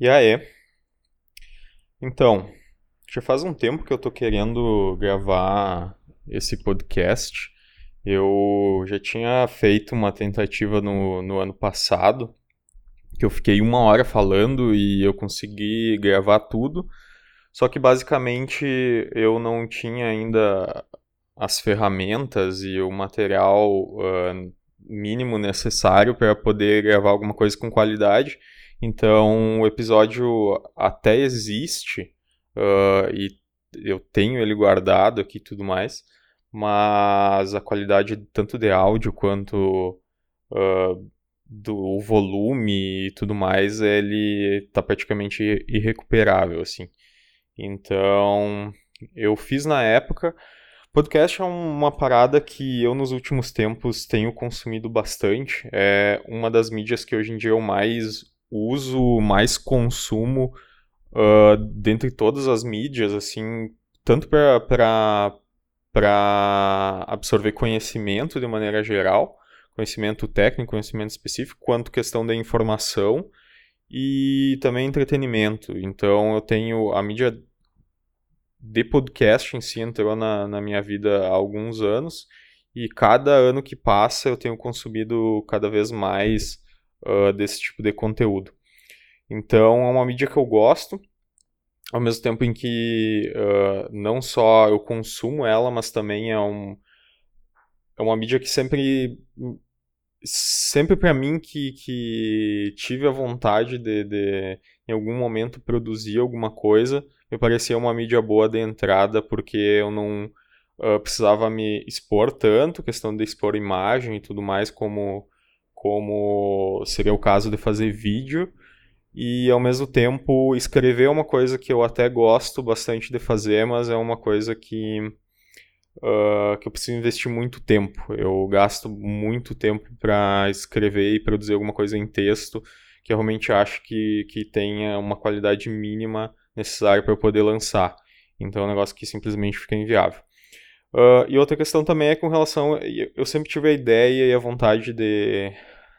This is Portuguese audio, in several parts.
E aí? Então, já faz um tempo que eu tô querendo gravar esse podcast. Eu já tinha feito uma tentativa no, no ano passado, que eu fiquei uma hora falando e eu consegui gravar tudo. Só que basicamente eu não tinha ainda as ferramentas e o material uh, mínimo necessário para poder gravar alguma coisa com qualidade. Então o episódio até existe uh, e eu tenho ele guardado aqui e tudo mais, mas a qualidade tanto de áudio quanto uh, do volume e tudo mais, ele está praticamente irrecuperável, assim. Então, eu fiz na época. Podcast é uma parada que eu nos últimos tempos tenho consumido bastante. É uma das mídias que hoje em dia eu mais uso, mais consumo uh, dentre todas as mídias, assim, tanto para absorver conhecimento de maneira geral, conhecimento técnico, conhecimento específico, quanto questão da informação e também entretenimento. Então eu tenho a mídia de podcast em si entrou na, na minha vida há alguns anos e cada ano que passa eu tenho consumido cada vez mais uh, desse tipo de conteúdo. Então é uma mídia que eu gosto, ao mesmo tempo em que uh, não só eu consumo ela, mas também é, um, é uma mídia que sempre sempre para mim que, que tive a vontade de, de em algum momento produzir alguma coisa me parecia uma mídia boa de entrada porque eu não uh, precisava me expor tanto questão de expor imagem e tudo mais como como seria o caso de fazer vídeo e ao mesmo tempo escrever é uma coisa que eu até gosto bastante de fazer mas é uma coisa que uh, que eu preciso investir muito tempo. Eu gasto muito tempo para escrever e produzir alguma coisa em texto que eu realmente acho que, que tenha uma qualidade mínima necessária para eu poder lançar. Então é um negócio que simplesmente fica inviável. Uh, e outra questão também é com relação. Eu sempre tive a ideia e a vontade de,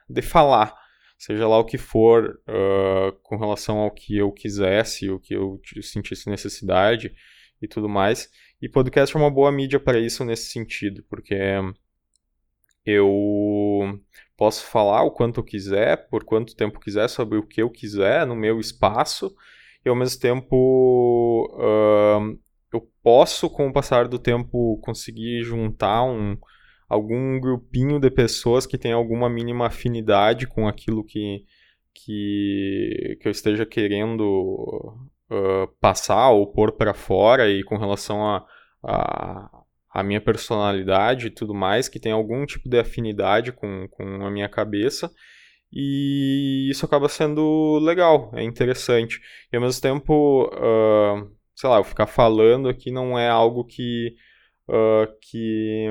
de falar, seja lá o que for, uh, com relação ao que eu quisesse, o que eu sentisse necessidade e tudo mais. E podcast é uma boa mídia para isso nesse sentido, porque eu posso falar o quanto eu quiser, por quanto tempo quiser, sobre o que eu quiser, no meu espaço, e ao mesmo tempo uh, eu posso, com o passar do tempo, conseguir juntar um, algum grupinho de pessoas que tem alguma mínima afinidade com aquilo que, que, que eu esteja querendo uh, passar ou pôr para fora e com relação a, a, a, minha personalidade e tudo mais, que tem algum tipo de afinidade com, com a minha cabeça. E isso acaba sendo legal, é interessante. E ao mesmo tempo, uh, sei lá, eu ficar falando aqui não é algo que, uh, que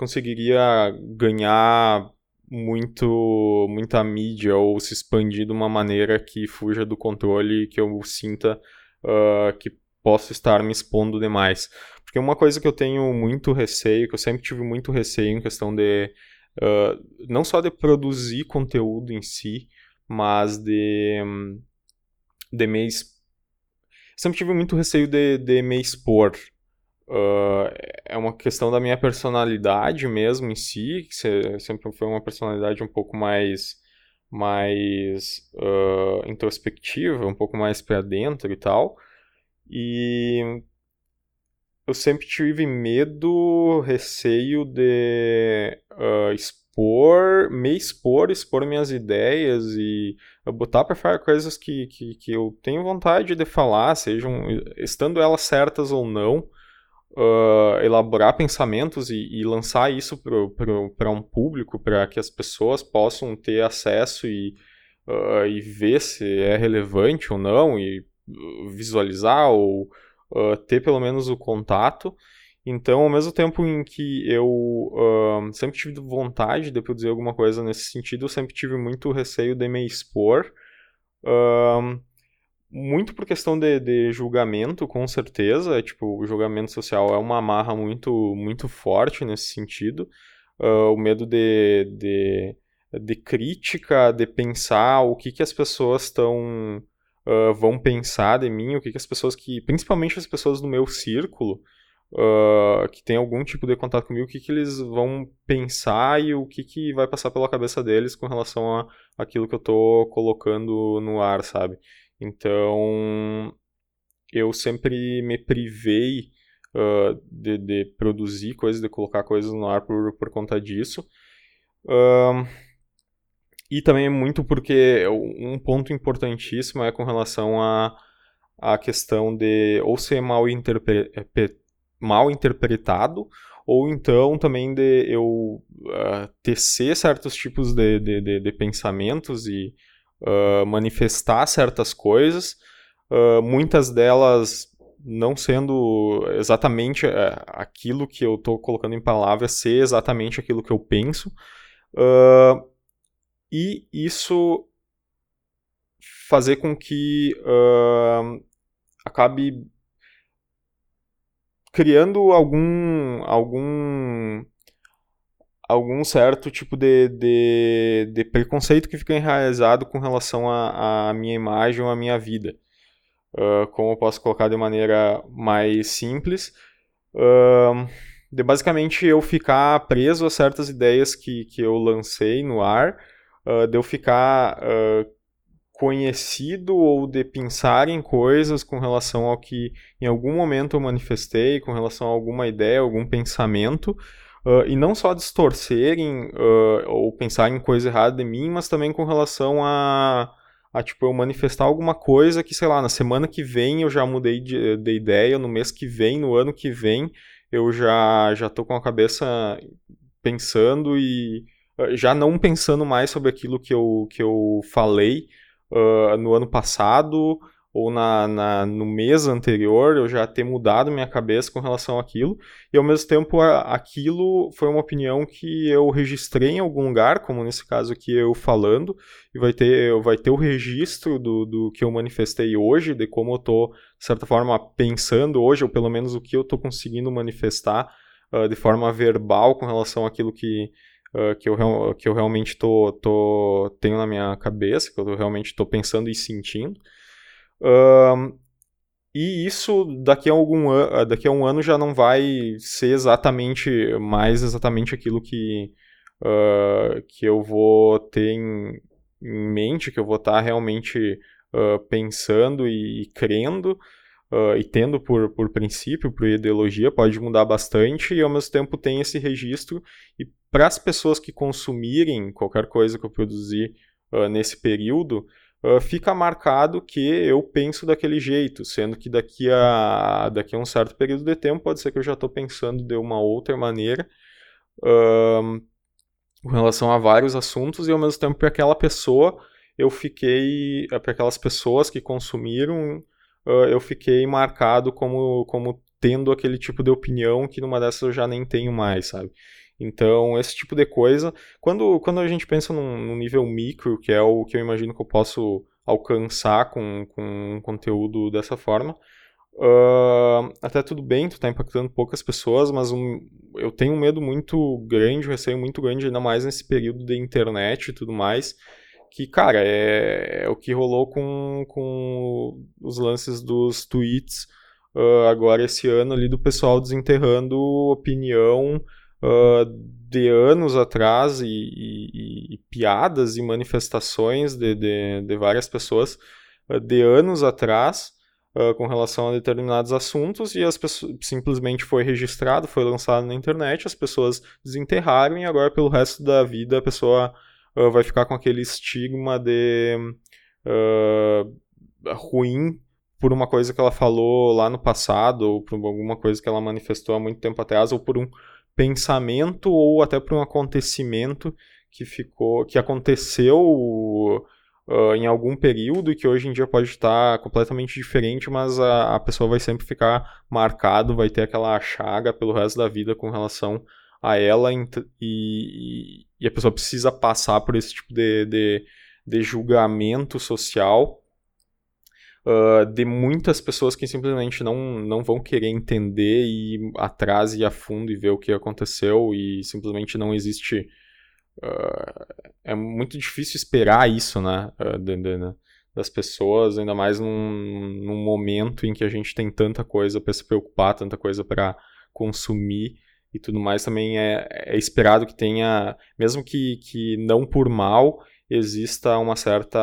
conseguiria ganhar muito muita mídia ou se expandir de uma maneira que fuja do controle que eu sinta uh, que posso estar me expondo demais. Porque uma coisa que eu tenho muito receio, que eu sempre tive muito receio em questão de. Uh, não só de produzir conteúdo em si, mas de. de me. Sempre tive muito receio de, de me expor. Uh, é uma questão da minha personalidade mesmo em si, que sempre foi uma personalidade um pouco mais mais uh, introspectiva, um pouco mais para dentro e tal. E eu sempre tive medo, receio de uh, expor, me expor, expor minhas ideias e botar para fora coisas que, que, que eu tenho vontade de falar, sejam estando elas certas ou não. Uh, elaborar pensamentos e, e lançar isso para um público, para que as pessoas possam ter acesso e, uh, e ver se é relevante ou não, e visualizar ou uh, ter pelo menos o contato. Então, ao mesmo tempo em que eu uh, sempre tive vontade de produzir alguma coisa nesse sentido, eu sempre tive muito receio de me expor. Uh, muito por questão de, de, julgamento, com certeza. Tipo, o julgamento social é uma amarra muito, muito forte nesse sentido. Uh, o medo de, de, de, crítica, de pensar o que, que as pessoas estão uh, vão pensar de mim, o que, que as pessoas que, principalmente as pessoas do meu círculo, uh, que tem algum tipo de contato comigo, o que, que eles vão pensar e o que, que vai passar pela cabeça deles com relação a aquilo que eu tô colocando no ar, sabe? Então, eu sempre me privei uh, de, de, produzir coisas, de colocar coisas no ar por, por conta disso. Uh, e também é muito porque um ponto importantíssimo é com relação a, a questão de ou ser mal, interpre, mal interpretado, ou então também de eu uh, tecer certos tipos de, de, de, de pensamentos e uh, manifestar certas coisas, uh, muitas delas não sendo exatamente uh, aquilo que eu estou colocando em palavras, ser exatamente aquilo que eu penso. e isso fazer com que acabe criando algum algum algum certo tipo de, de, de preconceito que fica enraizado com relação à minha imagem ou à minha vida. Uh, como eu posso colocar de maneira mais simples, uh, de basicamente eu ficar preso a certas ideias que, que eu lancei no ar, uh, de eu ficar conhecido ou de pensar em coisas com relação ao que em algum momento eu manifestei, com relação a alguma ideia, algum pensamento, Uh, e não só distorcerem uh, ou pensar em coisa errada de mim, mas também com relação a, a tipo, eu manifestar alguma coisa que, sei lá, na semana que vem eu já mudei de, de ideia, no mês que vem, no ano que vem, eu já, já tô com a cabeça pensando e uh, já não pensando mais sobre aquilo que eu, que eu falei no ano passado, ou na, na, no mês anterior eu já ter mudado minha cabeça com relação àquilo, e ao mesmo tempo a, aquilo foi uma opinião que eu registrei em algum lugar, como nesse caso aqui eu falando, e vai ter, vai ter o registro do, do que eu manifestei hoje, de como eu estou, de certa forma, pensando hoje, ou pelo menos o que eu estou conseguindo manifestar uh, de forma verbal com relação àquilo que, Uh, que, eu, que eu realmente tô, tô, tenho na minha cabeça, que eu realmente estou pensando e sentindo. Um, e isso daqui a algum an daqui a um ano já não vai ser exatamente mais exatamente aquilo que, uh, que eu vou ter em, em, mente, que eu vou estar tá realmente uh, pensando e, e crendo. Uh, e tendo por, por princípio, por ideologia, pode mudar bastante e ao mesmo tempo tem esse registro. E para as pessoas que consumirem qualquer coisa que eu produzir nesse período, uh, fica marcado que eu penso daquele jeito, sendo que daqui a, daqui a um certo período de tempo pode ser que eu já estou pensando de uma outra maneira uh, com relação a vários assuntos e ao mesmo tempo para aquela pessoa eu fiquei, para aquelas pessoas que consumiram, uh, eu fiquei marcado como, como tendo aquele tipo de opinião que numa dessas eu já nem tenho mais, sabe? Então, esse tipo de coisa, quando, quando a gente pensa num, num, nível micro, que é o que eu imagino que eu posso alcançar com, com um conteúdo dessa forma, uh, até tudo bem, tu está impactando poucas pessoas, mas um, eu tenho um medo muito grande, um receio muito grande, ainda mais nesse período de internet e tudo mais, que, cara, é, é o que rolou com, com os lances dos tweets uh, agora esse ano ali do pessoal desenterrando opinião uh, de anos atrás e, e, e, piadas e manifestações de, de, de várias pessoas uh, de anos atrás uh, com relação a determinados assuntos e as pessoas simplesmente foi registrado, foi lançado na internet, as pessoas desenterraram e agora pelo resto da vida a pessoa vai ficar com aquele estigma de ruim por uma coisa que ela falou lá no passado, ou por alguma coisa que ela manifestou há muito tempo atrás, ou por um pensamento ou até por um acontecimento que ficou, que aconteceu uh, em algum período e que hoje em dia pode estar completamente diferente, mas a, a pessoa vai sempre ficar marcado, vai ter aquela chaga pelo resto da vida com relação a ela e, e a pessoa precisa passar por esse tipo de, de, de julgamento social uh, de muitas pessoas que simplesmente não, não vão querer entender e ir atrás e a fundo e ver o que aconteceu e simplesmente não existe. Uh, é muito difícil esperar isso, né? Uh, de, de, das pessoas, ainda mais num, num momento em que a gente tem tanta coisa para se preocupar, tanta coisa para consumir e tudo mais, também é, é, esperado que tenha, mesmo que, que não por mal, exista uma certa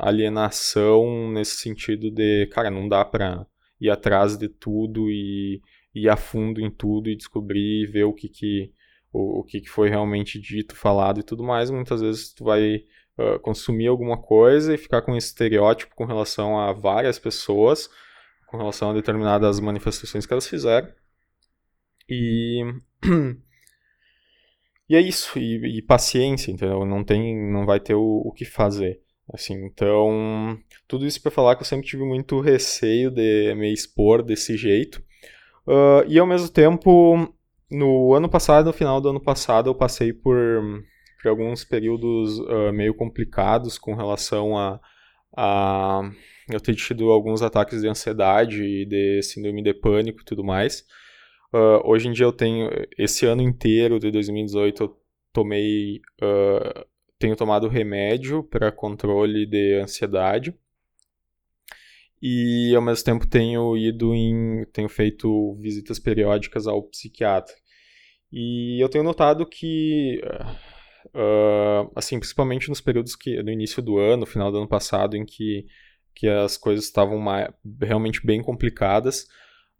alienação nesse sentido de, cara, não dá para ir atrás de tudo e ir a fundo em tudo e descobrir e ver o que que o, o que, que foi realmente dito, falado e tudo mais. Muitas vezes tu vai uh, consumir alguma coisa e ficar com estereótipo com relação a várias pessoas, com relação a determinadas manifestações que elas fizeram. E e é isso, e, e, paciência, entendeu? Não tem, não vai ter o, o que fazer. Assim, então, tudo isso para falar que eu sempre tive muito receio de me expor desse jeito. Uh, e ao mesmo tempo, no ano passado, no final do ano passado, eu passei por, por alguns períodos uh, meio complicados com relação a, a eu ter tido alguns ataques de ansiedade e de síndrome de pânico e tudo mais. Uh, hoje em dia eu tenho, esse ano inteiro de 2018 eu tomei, uh, tenho tomado remédio para controle de ansiedade e ao mesmo tempo tenho ido em, tenho feito visitas periódicas ao psiquiatra. E eu tenho notado que, uh, assim, principalmente nos períodos que, no início do ano, final do ano passado, em que, que as coisas estavam realmente bem complicadas,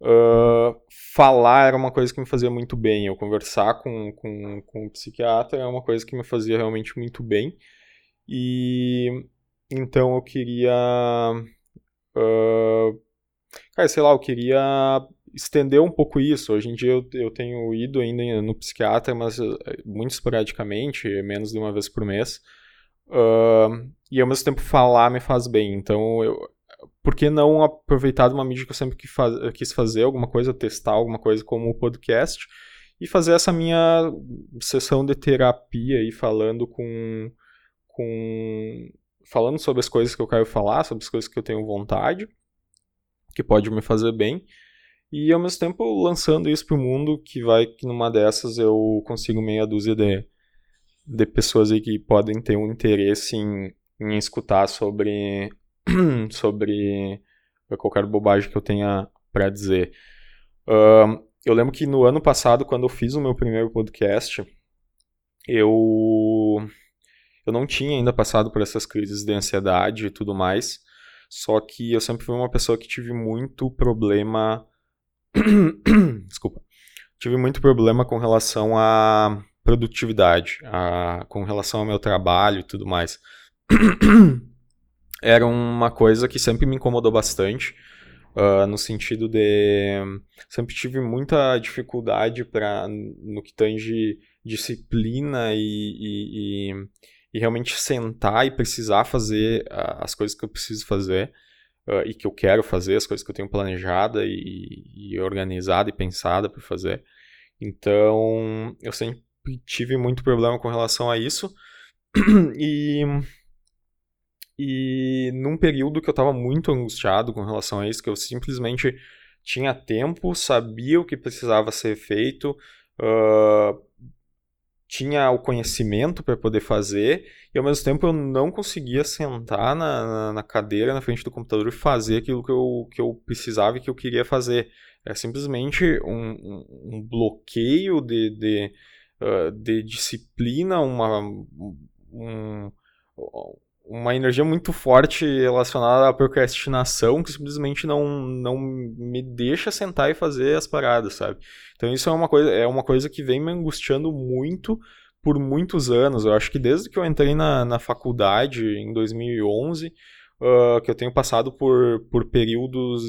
Uh, falar era uma coisa que me fazia muito bem. Eu conversar com, com, com psiquiatra é uma coisa que me fazia realmente muito bem. E então eu queria. Uh, cara, sei lá, eu queria estender um pouco isso. Hoje em dia eu, eu tenho ido ainda no psiquiatra, mas eh, muito esporadicamente, menos de uma vez por mês. Uh, e ao mesmo tempo falar me faz bem. Então eu, por que não aproveitar uma mídia que eu sempre quis fazer, alguma coisa, testar alguma coisa como o podcast, e fazer essa minha sessão de terapia aí falando com, com falando sobre as coisas que eu quero falar, sobre as coisas que eu tenho vontade, que pode me fazer bem, e ao mesmo tempo lançando isso para o mundo, que vai que numa dessas eu consigo meia dúzia de, de pessoas aí que podem ter um interesse em, em escutar sobre sobre qualquer bobagem que eu tenha para dizer. Uh, eu lembro que no ano passado, quando eu fiz o meu primeiro podcast, eu eu não tinha ainda passado por essas crises de ansiedade e tudo mais. Só que eu sempre fui uma pessoa que tive muito problema. Desculpa. Tive muito problema com relação à produtividade, a... com relação ao meu trabalho e tudo mais. era uma coisa que sempre me incomodou bastante, uh, no sentido de sempre tive muita dificuldade para no que tange disciplina e, e, e, e, realmente sentar e precisar fazer as coisas que eu preciso fazer uh, e que eu quero fazer, as coisas que eu tenho planejada e, e organizada e pensada para fazer. Então eu sempre tive muito problema com relação a isso e e num período que eu estava muito angustiado com relação a isso, que eu simplesmente tinha tempo, sabia o que precisava ser feito, uh, tinha o conhecimento para poder fazer, e ao mesmo tempo eu não conseguia sentar na, na, cadeira, na frente do computador e fazer aquilo que eu, que eu precisava e que eu queria fazer. É simplesmente um, um, um bloqueio de, de, uh, de disciplina, uma, um, uma energia muito forte relacionada à procrastinação que simplesmente não, não me deixa sentar e fazer as paradas, sabe? Então isso é uma coisa, é uma coisa que vem me angustiando muito por muitos anos. Eu acho que desde que eu entrei na, na faculdade em 2011, uh, que eu tenho passado por, por períodos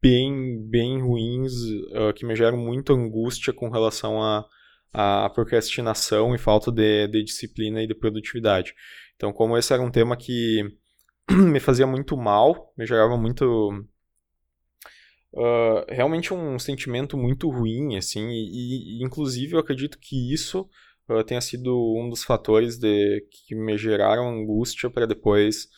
bem, bem ruins uh, que me geram muita angústia com relação a, a procrastinação e falta de, de disciplina e de produtividade. Então, como esse era um tema que me fazia muito mal, me gerava muito. Uh, realmente um sentimento muito ruim, assim, e, e inclusive eu acredito que isso uh, tenha sido um dos fatores de, que me geraram angústia para depois,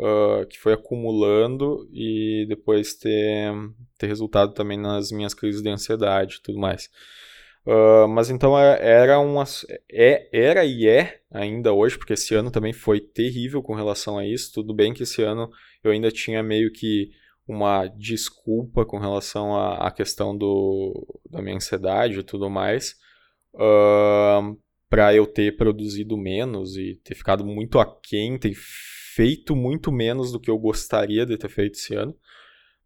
uh, que foi acumulando e depois ter, ter resultado também nas minhas crises de ansiedade e tudo mais. Uh, mas então é, era uma, é, era e é ainda hoje, porque esse ano também foi terrível com relação a isso. Tudo bem que esse ano eu ainda tinha meio que uma desculpa com relação à, questão do, da minha ansiedade e tudo mais, uh, para eu ter produzido menos e ter ficado muito aquém, ter feito muito menos do que eu gostaria de ter feito esse ano.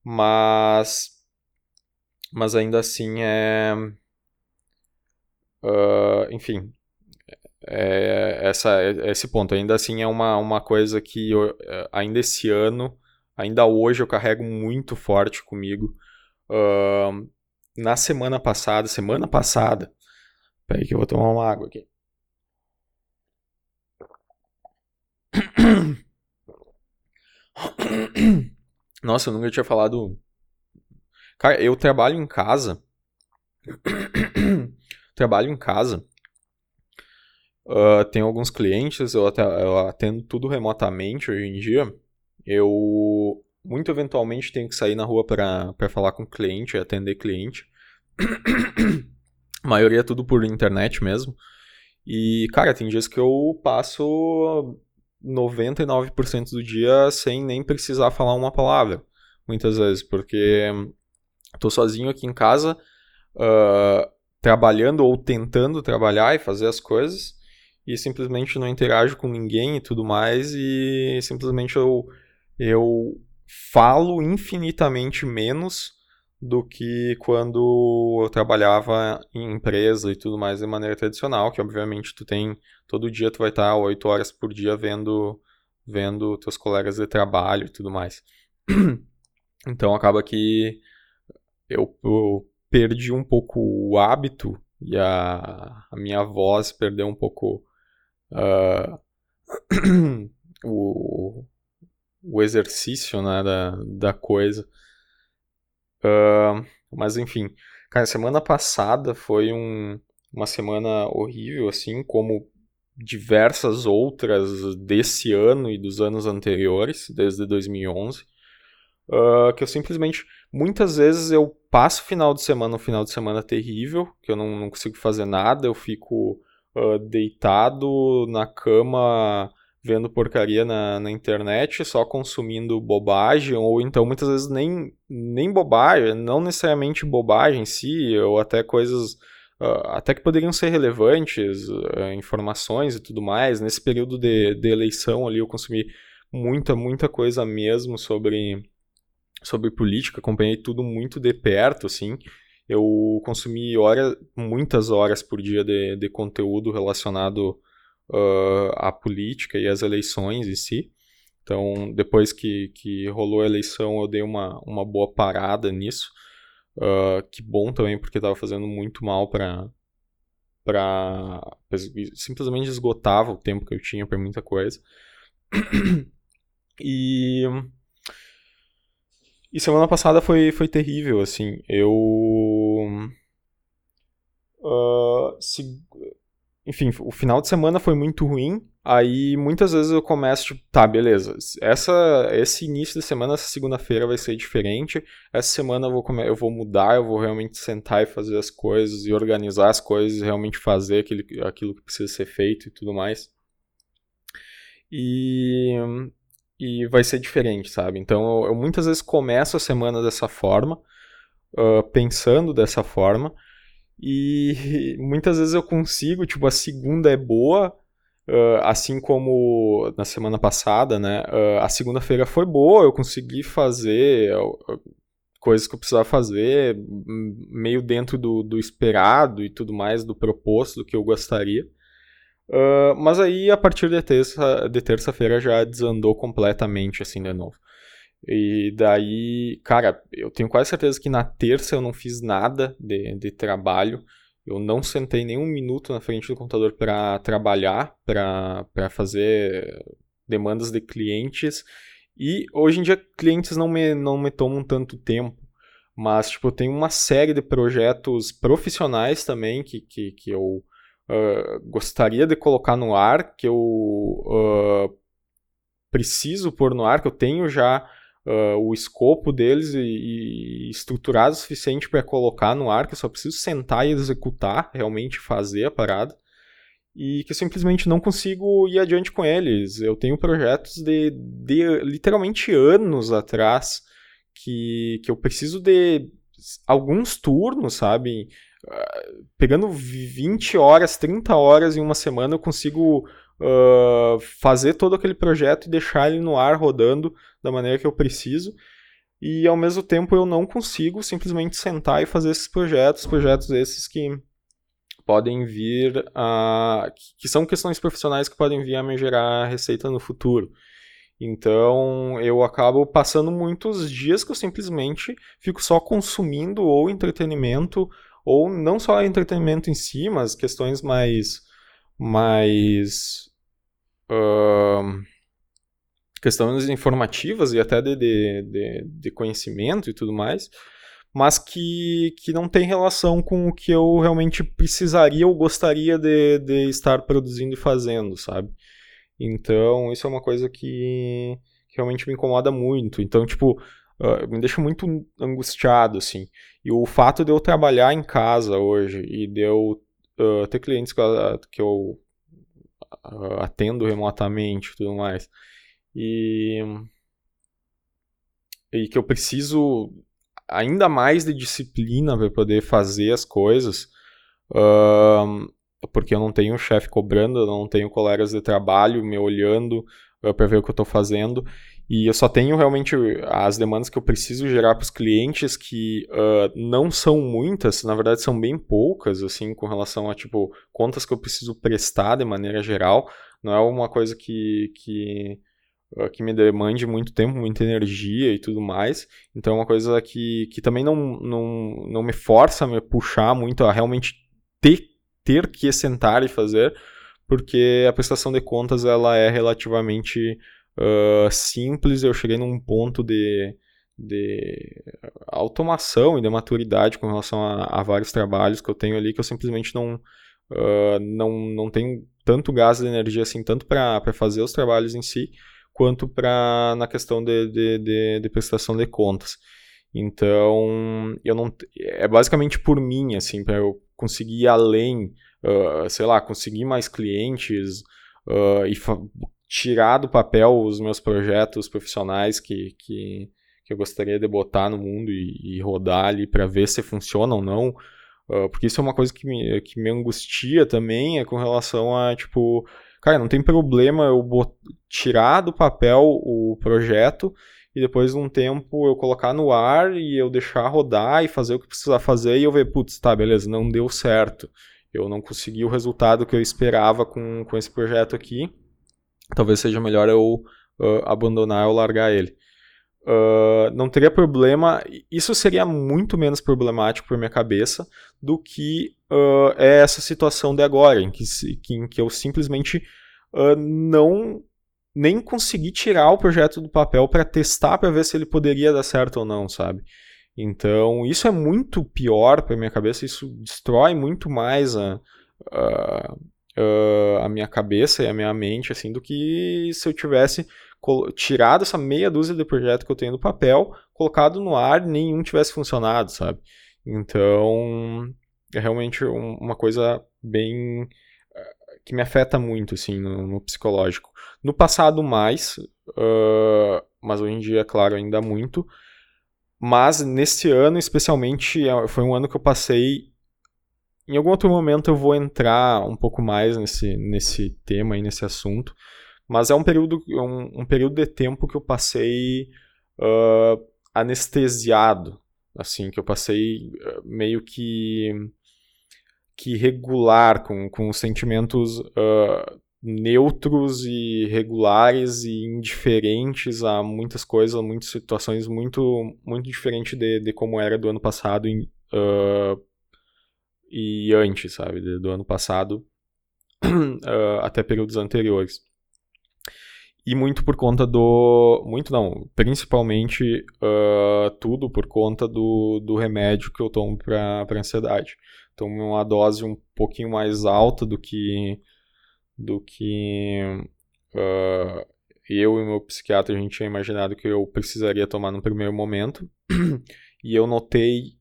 Mas, mas ainda assim é Uh, enfim, é, essa, esse ponto. Ainda assim é uma, uma coisa que eu, é, ainda esse ano, ainda hoje eu carrego muito forte comigo. Uh, na semana passada, semana passada, peraí que eu vou tomar uma água aqui. Nossa, eu nunca tinha falado. Cara, eu trabalho em casa trabalho em casa. Uh, tenho alguns clientes, eu, até, eu atendo tudo remotamente hoje em dia. Eu muito eventualmente tenho que sair na rua para falar com cliente, atender cliente. A maioria é tudo por internet mesmo. E, cara, tem dias que eu passo 99% do dia sem nem precisar falar uma palavra. Muitas vezes, porque tô sozinho aqui em casa. Uh, trabalhando ou tentando trabalhar e fazer as coisas e simplesmente não interajo com ninguém e tudo mais e simplesmente eu, eu falo infinitamente menos do que quando eu trabalhava em empresa e tudo mais de maneira tradicional, que obviamente tu tem todo dia tu vai estar oito horas por dia vendo vendo teus colegas de trabalho e tudo mais. Então acaba que eu, eu perdi um pouco o hábito e a, a minha voz perdeu um pouco uh, o, o exercício né, da, da coisa. Uh, mas enfim, cara, semana passada foi um, uma semana horrível, assim como diversas outras desse ano e dos anos anteriores, desde 2011, uh, que eu simplesmente Muitas vezes eu passo o final de semana, um final de semana terrível, que eu não, não consigo fazer nada, eu fico uh, deitado na cama vendo porcaria na, na internet, só consumindo bobagem, ou então muitas vezes nem, nem bobagem, não necessariamente bobagem em si, ou até coisas uh, até que poderiam ser relevantes, informações e tudo mais. Nesse período de, de eleição ali eu consumi muita, muita coisa mesmo sobre sobre política, acompanhei tudo muito de perto, assim. Eu consumi hora, muitas horas por dia de, de conteúdo relacionado uh, à política e às eleições em si. Então, depois que, que rolou a eleição, eu dei uma, uma boa parada nisso. Uh, que bom também, porque estava fazendo muito mal para para simplesmente esgotava o tempo que eu tinha para muita coisa. E e semana passada foi, foi terrível, assim. Eu. Uh, se, enfim, o final de semana foi muito ruim. Aí muitas vezes eu começo, tipo, tá, beleza. Essa, esse início de semana, essa segunda-feira vai ser diferente. Essa semana eu vou, eu vou mudar, eu vou realmente sentar e fazer as coisas e organizar as coisas, realmente fazer aquilo, aquilo que precisa ser feito e tudo mais. E e vai ser diferente, sabe? Então eu, eu muitas vezes começo a semana dessa forma, uh, pensando dessa forma, e muitas vezes eu consigo, tipo, a segunda é boa, uh, assim como na semana passada, né? Uh, a segunda-feira foi boa, eu consegui fazer coisas que eu precisava fazer, meio dentro do, do esperado e tudo mais, do proposto, do que eu gostaria. Uh, mas aí, a partir de terça de terça-feira já desandou completamente, assim, de novo. E daí, cara, eu tenho quase certeza que na terça eu não fiz nada de, de trabalho. Eu não sentei nem um minuto na frente do computador para trabalhar, para fazer demandas de clientes. E hoje em dia, clientes não me, não me tomam tanto tempo. Mas, tipo, eu tenho uma série de projetos profissionais também que, que, que eu gostaria de colocar no ar, que eu uh, preciso pôr no ar, que eu tenho já uh, o escopo deles e, e estruturado o suficiente para colocar no ar, que eu só preciso sentar e executar, realmente fazer a parada e que eu simplesmente não consigo ir adiante com eles. Eu tenho projetos de, de literalmente anos atrás que, que eu preciso de alguns turnos, sabe? Pegando 20 horas, 30 horas em uma semana, eu consigo uh, fazer todo aquele projeto e deixar ele no ar rodando da maneira que eu preciso. E ao mesmo tempo eu não consigo simplesmente sentar e fazer esses projetos, projetos esses que podem vir a. que são questões profissionais que podem vir a me gerar receita no futuro. Então eu acabo passando muitos dias que eu simplesmente fico só consumindo ou entretenimento, ou não só entretenimento em si, mas questões mais. mais. Uh, questões informativas e até de, de, de, de conhecimento e tudo mais mas que, que não tem relação com o que eu realmente precisaria ou gostaria de, de estar produzindo e fazendo, sabe? Então, isso é uma coisa que, que realmente me incomoda muito. Então, tipo, uh, me deixa muito angustiado, assim. E o fato de eu trabalhar em casa hoje e de eu uh, ter clientes que eu, que eu uh, atendo remotamente e tudo mais, e, e que eu preciso ainda mais de disciplina para poder fazer as coisas, porque eu não tenho chefe cobrando, eu não tenho colegas de trabalho me olhando para ver o que eu estou fazendo, e eu só tenho realmente as demandas que eu preciso gerar para os clientes, que uh, não são muitas, na verdade são bem poucas, assim, com relação a, tipo, contas que eu preciso prestar de maneira geral, não é uma coisa que, que ah, que me demande muito tempo, muita energia e tudo mais. Então é uma coisa que, que também não, não, não me força a me puxar muito a realmente ter, ter que sentar e fazer, porque a prestação de contas ela é relativamente uh, simples. Eu cheguei num ponto de, de automação e de maturidade com relação a, a vários trabalhos que eu tenho ali que eu simplesmente não, uh, não, não tenho tanto gás de energia assim, tanto para fazer os trabalhos em si, quanto para na questão de, de, de, de, prestação de contas. Então, eu não é basicamente por mim, assim, para eu conseguir ir além, sei lá, conseguir mais clientes uh, e tirar do papel os meus projetos profissionais que, que, que eu gostaria de botar no mundo e, e rodar ali para ver se funciona ou não. Uh, porque isso é uma coisa que me, que me angustia também, é com relação a, tipo, cara, não tem problema eu tirar do papel o projeto e depois de um tempo eu colocar no ar e eu deixar rodar e fazer o que precisar fazer e eu ver, putz, tá, beleza, não deu certo. Eu não consegui o resultado que eu esperava com, com esse projeto aqui. Talvez seja melhor eu uh, abandonar ou largar ele. Uh, não teria problema, isso seria muito menos problemático para minha cabeça do que uh, é essa situação de agora, em que, que, em que eu simplesmente uh, não nem consegui tirar o projeto do papel para testar para ver se ele poderia dar certo ou não, sabe? Então, isso é muito pior para minha cabeça, isso destrói muito mais a, a, a minha cabeça e a minha mente, assim, do que se eu tivesse tirado essa meia dúzia de projetos que eu tenho no papel, colocado no ar e nenhum tivesse funcionado, sabe? Então, é realmente um, uma coisa bem eh, que me afeta muito, assim, no, no psicológico. No passado, mais, uh, mas hoje em dia, claro, ainda muito. Mas nesse ano, especialmente, é, foi um ano que eu passei. Em algum outro momento eu vou entrar um pouco mais nesse, nesse tema e nesse assunto. Mas é um período, um, um período de tempo que eu passei uh, anestesiado. Assim, que eu passei uh, meio que que regular, com, com sentimentos uh, neutros e regulares e indiferentes a muitas coisas, muitas situações muito, muito diferente de, de como era do ano passado em, uh, e antes, sabe? Do ano passado uh, até períodos anteriores. E muito por conta do. Muito não, principalmente tudo por conta do, do remédio que eu tomo para ansiedade. Então, uma dose um pouquinho mais alta do que do que uh, eu e meu psiquiatra a gente tinha imaginado que eu precisaria tomar no primeiro momento. e eu notei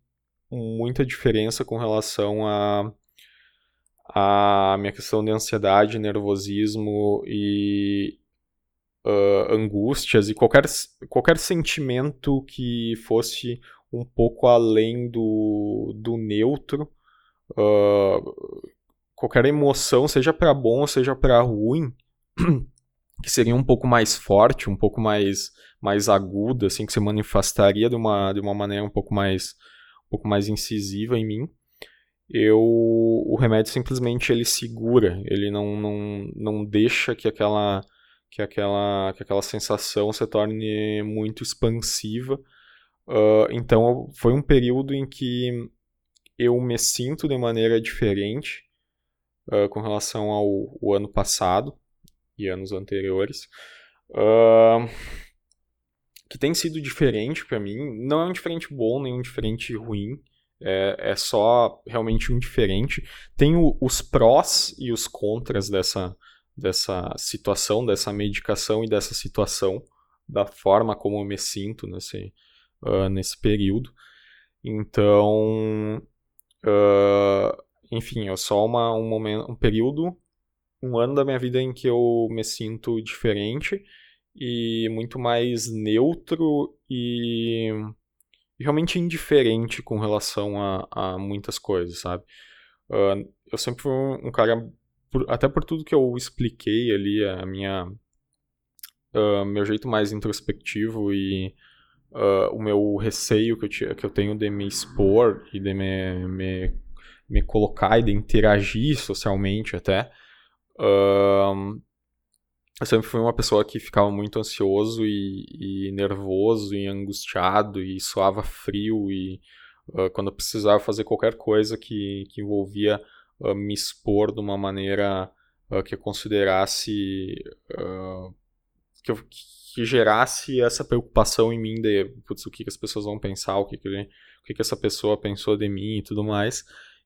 muita diferença com relação a a minha questão de ansiedade, nervosismo e uh, angústias e qualquer, qualquer sentimento que fosse um pouco além do, do neutro, uh, qualquer emoção, seja para bom, seja para ruim, que seria um pouco mais forte, um pouco mais, mais aguda, assim, que se manifestaria de uma, de uma maneira um pouco mais, um pouco mais incisiva em mim, eu o remédio simplesmente ele segura, ele não, não, não deixa que aquela que aquela que aquela sensação se torne muito expansiva. Uh, então foi um período em que eu me sinto de maneira diferente uh, com relação ao, ano passado e anos anteriores. Uh, que tem sido diferente para mim. Não é um diferente bom, nem um diferente ruim. É, é só realmente um diferente. Tem o, os prós e os contras dessa, dessa situação, dessa medicação e dessa situação, da forma como eu me sinto nesse, uh, nesse período. Então, uh, enfim, é só uma, um, momento, um período, um ano da minha vida em que eu me sinto diferente e muito mais neutro e realmente indiferente com relação a, a muitas coisas, sabe? Uh, eu sempre fui um, um cara, por, até por tudo que eu expliquei ali, a minha, uh, meu jeito mais introspectivo e uh, o meu receio que eu, que eu tenho de me expor e de me, me, me colocar e de interagir socialmente até. Eu sempre fui uma pessoa que ficava muito ansioso e, e nervoso e angustiado e suava frio e uh, quando eu precisava fazer qualquer coisa que, que envolvia uh, me expor de uma maneira uh, que eu considerasse que, eu, que gerasse essa preocupação em mim de putz, o que, que as pessoas vão pensar, o que, que, o que, que essa pessoa pensou de mim e tudo mais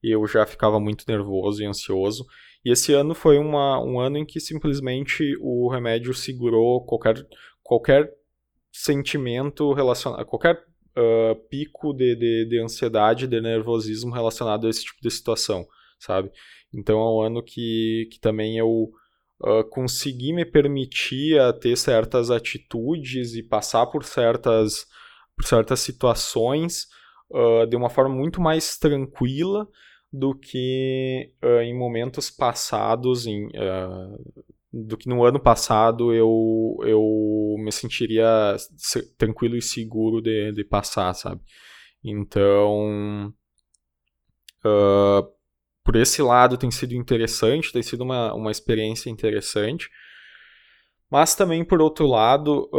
eu já ficava muito nervoso e ansioso e esse ano foi uma, um ano em que simplesmente o remédio segurou qualquer, qualquer sentimento relacionado, qualquer uh, pico de, de, de ansiedade, de nervosismo relacionado a esse tipo de situação, sabe? Então é um ano que, que também eu uh, consegui me permitir a ter certas atitudes e passar por certas, por certas situações uh, de uma forma muito mais tranquila do que uh, em momentos passados, em, uh, do que no ano passado eu, eu me sentiria tranquilo e seguro de, de passar, sabe? Então, uh, por esse lado tem sido interessante, tem sido uma, uma experiência interessante. Mas também, por outro lado,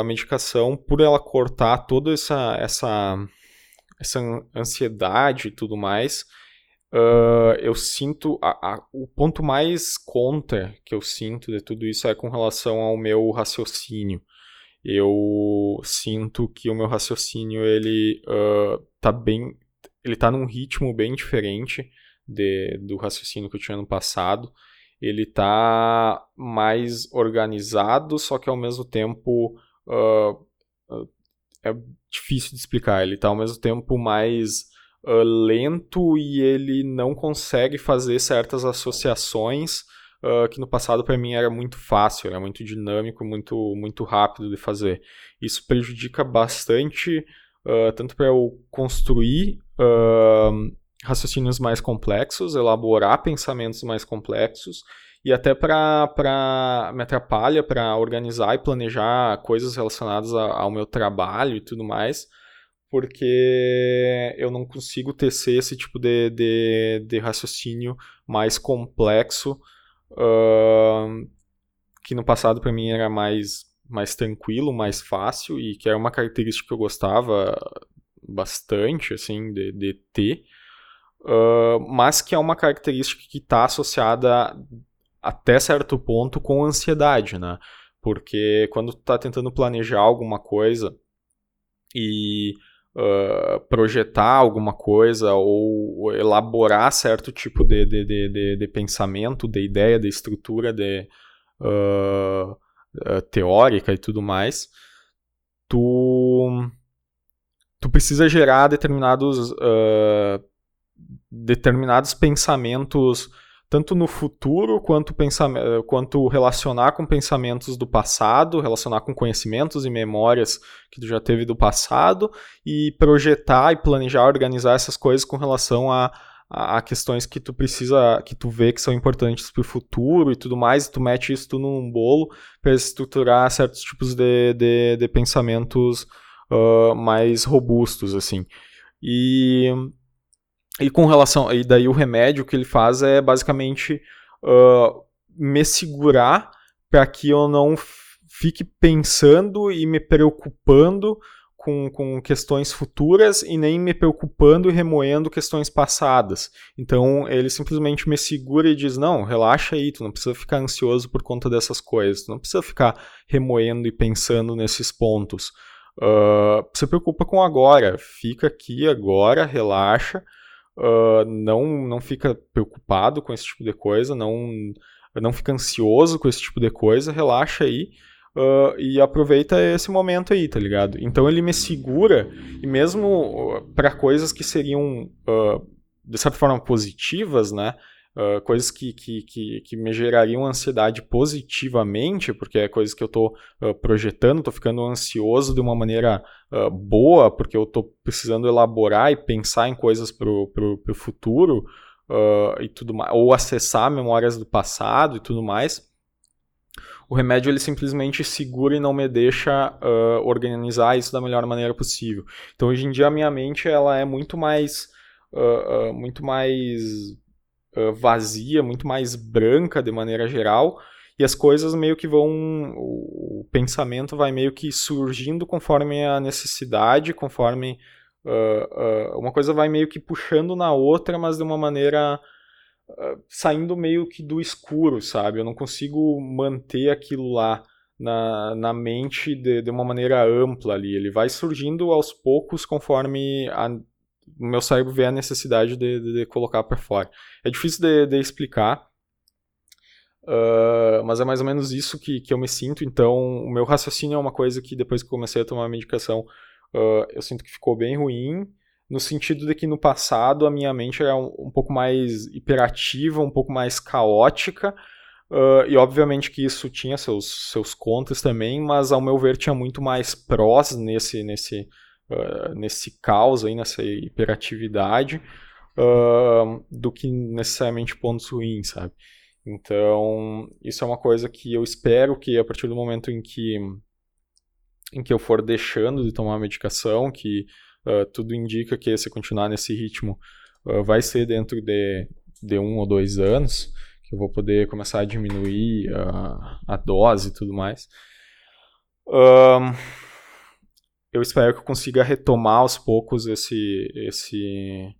a medicação, por ela cortar toda essa, essa, essa ansiedade e tudo mais, Uh, eu sinto. A, a, o ponto mais contra que eu sinto de tudo isso é com relação ao meu raciocínio. Eu sinto que o meu raciocínio ele uh, tá bem. Ele tá num ritmo bem diferente de, do raciocínio que eu tinha no passado. Ele tá mais organizado, só que ao mesmo tempo. Uh, é difícil de explicar. Ele tá ao mesmo tempo mais uh, lento e ele não consegue fazer certas associações uh, que no passado para mim era muito fácil, era muito dinâmico, muito, muito rápido de fazer. Isso prejudica bastante, uh, tanto para eu construir raciocínios mais complexos, elaborar pensamentos mais complexos, e até para me atrapalha para organizar e planejar coisas relacionadas a, ao meu trabalho e tudo mais, porque eu não consigo tecer esse tipo de, de, de raciocínio mais complexo, uh, que no passado para mim era mais, mais tranquilo, mais fácil, e que era uma característica que eu gostava bastante, assim, de, de ter, uh, mas que é uma característica que está associada até certo ponto com ansiedade, né? Porque quando tu está tentando planejar alguma coisa e uh, projetar alguma coisa ou elaborar certo tipo de, de, de, de, de pensamento, de ideia, de estrutura, de, uh, teórica e tudo mais, tu, tu precisa gerar determinados, determinados pensamentos tanto no futuro quanto, quanto relacionar com pensamentos do passado, relacionar com conhecimentos e memórias que tu já teve do passado e projetar e planejar, organizar essas coisas com relação a, a, questões que tu precisa, que tu vê que são importantes para o futuro e tudo mais, e tu mete isso tudo num bolo para estruturar certos tipos de, de, de pensamentos uh, mais robustos, assim. E e com relação. E daí o remédio que ele faz é basicamente uh, me segurar para que eu não fique pensando e me preocupando com, com questões futuras e nem me preocupando e remoendo questões passadas. Então ele simplesmente me segura e diz: Não, relaxa aí, tu não precisa ficar ansioso por conta dessas coisas, tu não precisa ficar remoendo e pensando nesses pontos. Uh, se preocupa com agora, fica aqui agora, relaxa uh, não, não fica preocupado com esse tipo de coisa, não, não fica ansioso com esse tipo de coisa, relaxa aí. Uh, e aproveita esse momento aí, tá ligado? Então ele me segura, e mesmo para coisas que seriam, uh, de certa forma, positivas, né? Uh, coisas que, que, que, que, me gerariam ansiedade positivamente, porque é coisas que eu estou uh, projetando, estou ficando ansioso de uma maneira uh, boa, porque eu estou precisando elaborar e pensar em coisas para o futuro e tudo mais, ou acessar memórias do passado e tudo mais. O remédio ele simplesmente segura e não me deixa organizar isso da melhor maneira possível. Então hoje em dia a minha mente ela é muito mais muito mais vazia, muito mais branca de maneira geral, e as coisas meio que vão. O pensamento vai meio que surgindo conforme a necessidade, conforme. Uh, uh, uma coisa vai meio que puxando na outra, mas de uma maneira. Uh, saindo meio que do escuro, sabe? Eu não consigo manter aquilo lá na, na mente de, de uma maneira ampla ali. Ele vai surgindo aos poucos conforme a, o meu cérebro vê a necessidade de, de, de colocar para fora. É difícil de, de explicar, uh, mas é mais ou menos isso que, que eu me sinto. Então, o meu raciocínio é uma coisa que depois que comecei a tomar a medicação, uh, eu sinto que ficou bem ruim, no sentido de que no passado a minha mente era um, um pouco mais hiperativa, um pouco mais caótica, Uh, e obviamente que isso tinha seus, seus contras também, mas ao meu ver tinha muito mais prós nesse, nesse, uh, nesse caos aí, nessa hiperatividade, uh, do que necessariamente pontos ruins, sabe? Então, isso é uma coisa que eu espero que a partir do momento em que em que eu for deixando de tomar a medicação, que uh, tudo indica que se continuar nesse ritmo vai ser dentro de, de um ou dois anos, que eu vou poder começar a diminuir a dose e tudo mais. Um, eu espero que eu consiga retomar aos poucos esse, esse,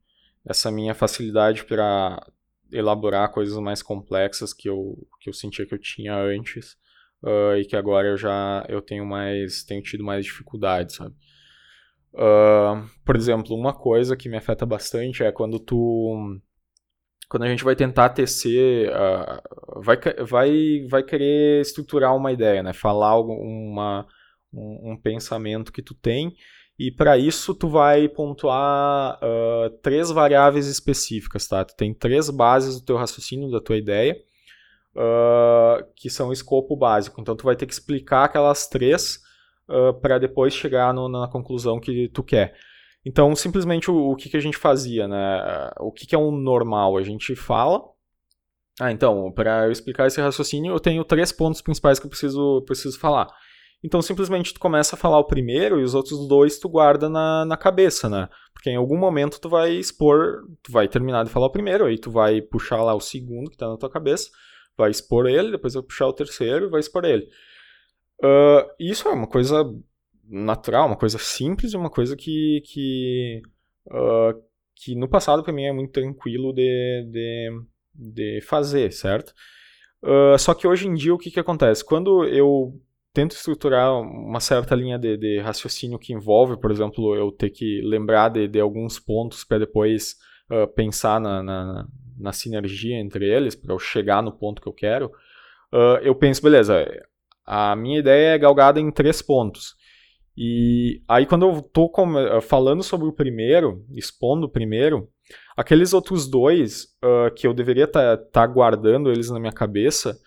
essa minha facilidade para elaborar coisas mais complexas que eu, que eu sentia que eu tinha antes uh, e que agora eu já eu tenho mais tenho tido mais dificuldade, sabe? Uh, por exemplo, uma coisa que me afeta bastante é quando tu quando a gente vai tentar tecer, uh, vai, vai, vai querer estruturar uma ideia, né? Falar uma, um, um pensamento que tu tem e para isso tu vai pontuar uh, três variáveis específicas, tá? Tu tem três bases do teu raciocínio, da tua ideia, uh, que são o escopo básico. Então tu vai ter que explicar aquelas três uh, para depois chegar no, na conclusão que tu quer. Então simplesmente o, o que, que a gente fazia, né? O que, que é um normal? A gente fala. Ah, então, para eu explicar esse raciocínio, eu tenho três pontos principais que eu preciso, preciso falar. Então simplesmente tu começa a falar o primeiro e os outros dois tu guarda na, na cabeça, né? Porque em algum momento tu vai expor, tu vai terminar de falar o primeiro, aí tu vai puxar lá o segundo que tá na tua cabeça, vai expor ele, depois vai puxar o terceiro e vai expor ele. Uh, isso é uma coisa natural, uma coisa simples, uma coisa que, que, uh, que no passado para mim é muito tranquilo de, de, de fazer, certo? Uh, só que hoje em dia o que, que acontece? Quando eu tento estruturar uma certa linha de, de, raciocínio que envolve, por exemplo, eu ter que lembrar de, de alguns pontos para depois uh, pensar na, na, na, sinergia entre eles, para eu chegar no ponto que eu quero. Uh, eu penso, beleza, a minha ideia é galgada em três pontos. E aí, quando eu tô falando sobre o primeiro, expondo o primeiro, aqueles outros dois uh, que eu deveria estar tá, tá guardando eles na minha cabeça,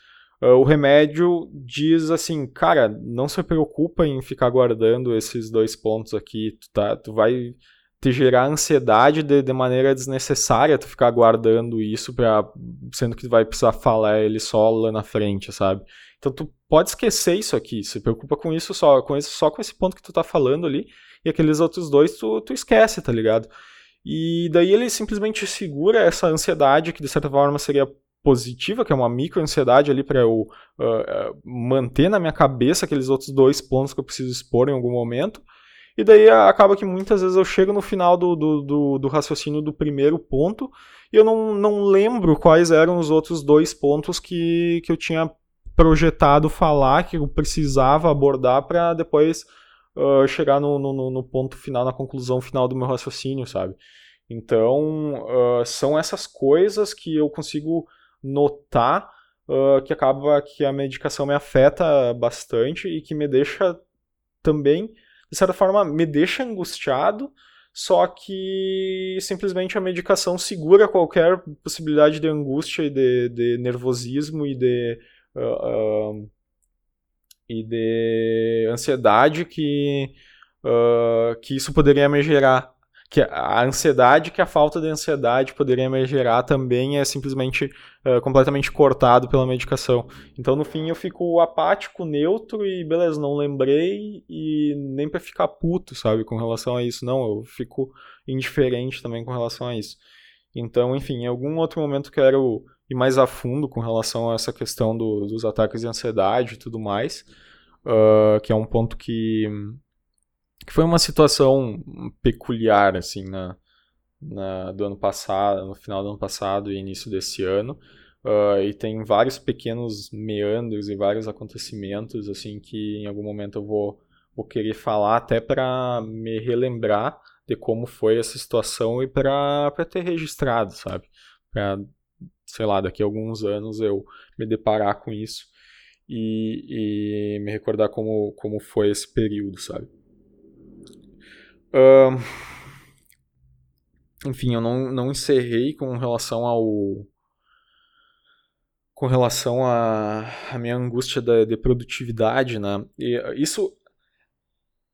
uh, o remédio diz assim, cara, não se preocupa em ficar guardando esses dois pontos aqui, tu, tá, tu vai te gerar ansiedade de, de maneira desnecessária tu ficar guardando isso para sendo que tu vai precisar falar ele só lá na frente, sabe? Então tu pode esquecer isso aqui, se preocupa com isso só, com esse, só com esse ponto que tu tá falando ali, e aqueles outros dois tu, tu esquece, tá ligado? E daí ele simplesmente segura essa ansiedade que de certa forma seria positiva, que é uma micro ansiedade ali para eu uh, manter na minha cabeça aqueles outros dois pontos que eu preciso expor em algum momento. E daí acaba que muitas vezes eu chego no final do, do, do, do raciocínio do primeiro ponto e eu não, não lembro quais eram os outros dois pontos que, que eu tinha projetado falar, que eu precisava abordar para depois uh, chegar no, no, no, ponto final, na conclusão final do meu raciocínio, sabe? Então, uh, são essas coisas que eu consigo notar uh, que acaba que a medicação me afeta bastante e que me deixa também, de certa forma, me deixa angustiado, só que simplesmente a medicação segura qualquer possibilidade de angústia e de, de nervosismo e de uh, e de ansiedade que, uh, que isso poderia me gerar. Que a ansiedade que a falta de ansiedade poderia me gerar também é simplesmente uh, completamente cortado pela medicação. Então, no fim, eu fico apático, neutro e beleza, não lembrei e nem para ficar puto, sabe, com relação a isso. Não, eu fico indiferente também com relação a isso. Então, enfim, em algum outro momento quero ir mais a fundo com relação a essa questão do, dos ataques de ansiedade e tudo mais, uh, que é um ponto que, que foi uma situação peculiar, assim, na, na, do ano passado, no final do ano passado e início desse ano, uh, e tem vários pequenos meandros e vários acontecimentos, assim, que em algum momento eu vou, vou querer falar até para me relembrar de como foi essa situação e para ter registrado, sabe? Para sei lá, daqui a alguns anos eu me deparar com isso e, e me recordar como, como foi esse período, sabe? Enfim, eu não, não encerrei com relação ao. Com relação à minha angústia da, de produtividade, né? E isso.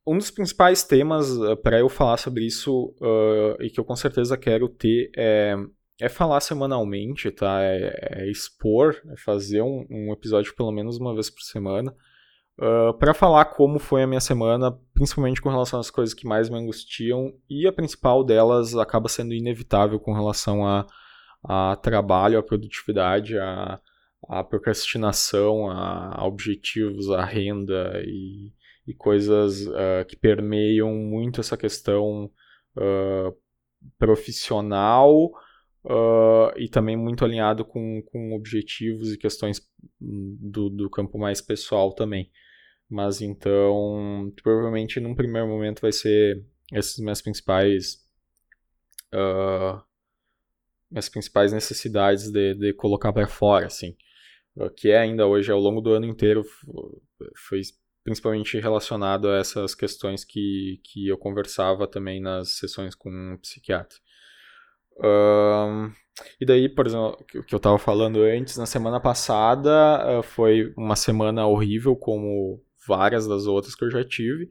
Um dos principais temas uh, para eu falar sobre isso uh, e que eu com certeza quero ter é é falar semanalmente, tá? É, é expor, é fazer um, um, episódio pelo menos uma vez por semana. Uh, ah, para falar como foi a minha semana, principalmente com relação às coisas que mais me angustiam, e a principal delas acaba sendo inevitável com relação a, a trabalho, a produtividade, a, a procrastinação, a, a, objetivos, a renda e, e coisas uh, que permeiam muito essa questão uh, profissional uh, e também muito alinhado com, com objetivos e questões do, do campo mais pessoal também. Mas então, provavelmente num primeiro momento vai ser essas minhas principais uh, minhas principais necessidades de, de colocar para fora, assim, que é ainda hoje ao longo do ano inteiro foi principalmente relacionado a essas questões que, que eu conversava também nas sessões com um psiquiatra. E daí, por exemplo, o que eu estava falando antes, na semana passada uh, foi uma semana horrível, como várias das outras que eu já tive.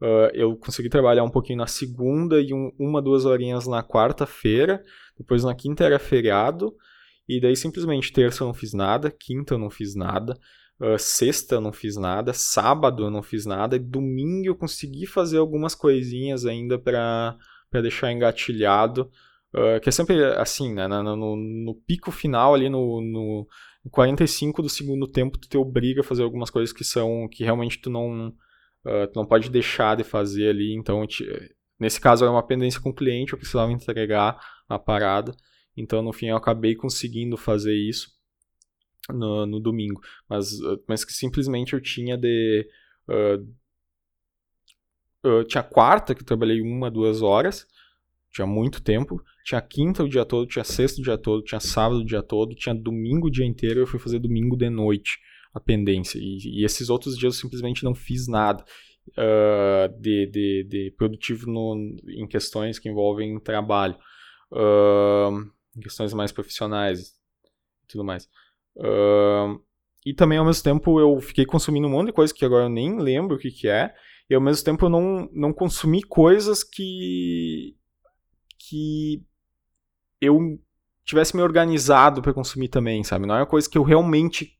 Uh, eu consegui trabalhar um pouquinho na segunda e um, uma, duas horinhas na quarta-feira. Depois na quinta era feriado. E daí simplesmente terça eu não fiz nada, quinta eu não fiz nada, uh, sexta eu não fiz nada, sábado eu não fiz nada, e domingo eu consegui fazer algumas coisinhas ainda para deixar engatilhado. Uh, que é sempre assim, né? No, no, no pico final ali, no, no 45 do segundo tempo, tu te obriga a fazer algumas coisas que são que realmente tu não, uh, tu não pode deixar de fazer ali. Então, te, nesse caso, é uma pendência com o cliente, eu precisava entregar a parada. Então, no fim, eu acabei conseguindo fazer isso no, no domingo. Mas, mas que simplesmente eu tinha de. Uh, eu tinha quarta, que eu trabalhei uma, duas horas, tinha muito tempo. Tinha quinta o dia todo, tinha sexta o dia todo, tinha sábado o dia todo, tinha domingo o dia inteiro. Eu fui fazer domingo de noite a pendência. E, e esses outros dias eu simplesmente não fiz nada uh, de, de, de, produtivo no, em questões que envolvem trabalho, uh, em questões mais profissionais e tudo mais. Uh, e também, ao mesmo tempo, eu fiquei consumindo um monte de coisa que agora eu nem lembro o que, que é. E ao mesmo tempo eu não, não consumi coisas que. Que eu tivesse me organizado para consumir também, sabe? Não é uma coisa que eu realmente